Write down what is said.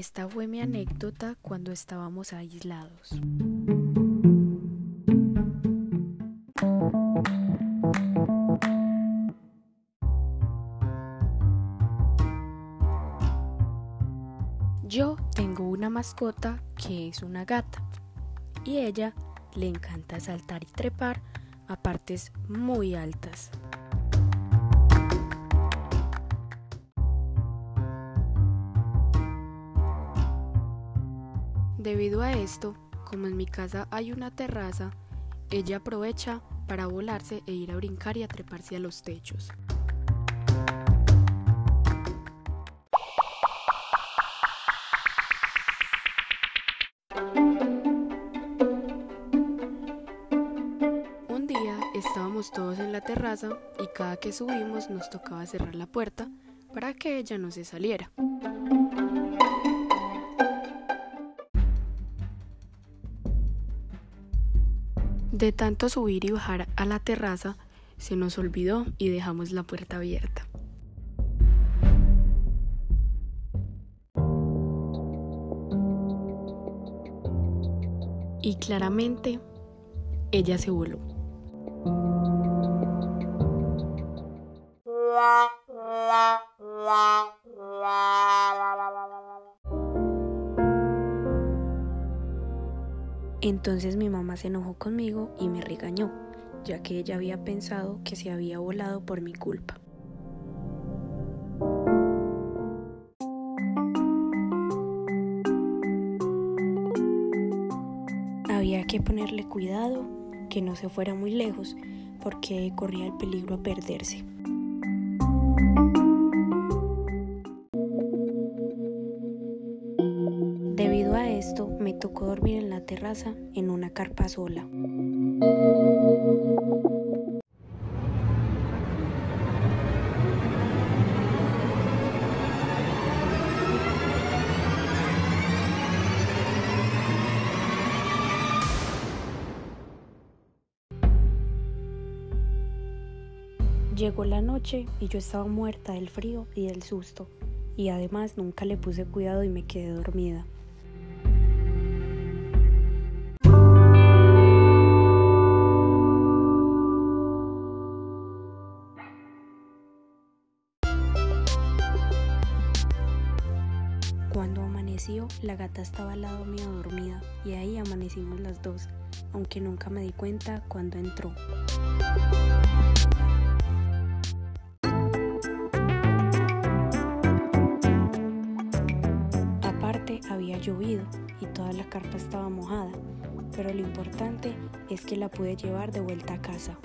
Esta fue mi anécdota cuando estábamos aislados. Yo tengo una mascota que es una gata y ella le encanta saltar y trepar a partes muy altas. Debido a esto, como en mi casa hay una terraza, ella aprovecha para volarse e ir a brincar y a treparse a los techos. Un día estábamos todos en la terraza y cada que subimos nos tocaba cerrar la puerta para que ella no se saliera. De tanto subir y bajar a la terraza, se nos olvidó y dejamos la puerta abierta. Y claramente, ella se voló. Entonces mi mamá se enojó conmigo y me regañó, ya que ella había pensado que se había volado por mi culpa. Había que ponerle cuidado, que no se fuera muy lejos, porque corría el peligro a perderse. Debido a esto, me tocó dormir en la terraza en una carpa sola. Llegó la noche y yo estaba muerta del frío y del susto, y además nunca le puse cuidado y me quedé dormida. La gata estaba al lado mío dormida y ahí amanecimos las dos, aunque nunca me di cuenta cuando entró. Aparte había llovido y toda la carpa estaba mojada, pero lo importante es que la pude llevar de vuelta a casa.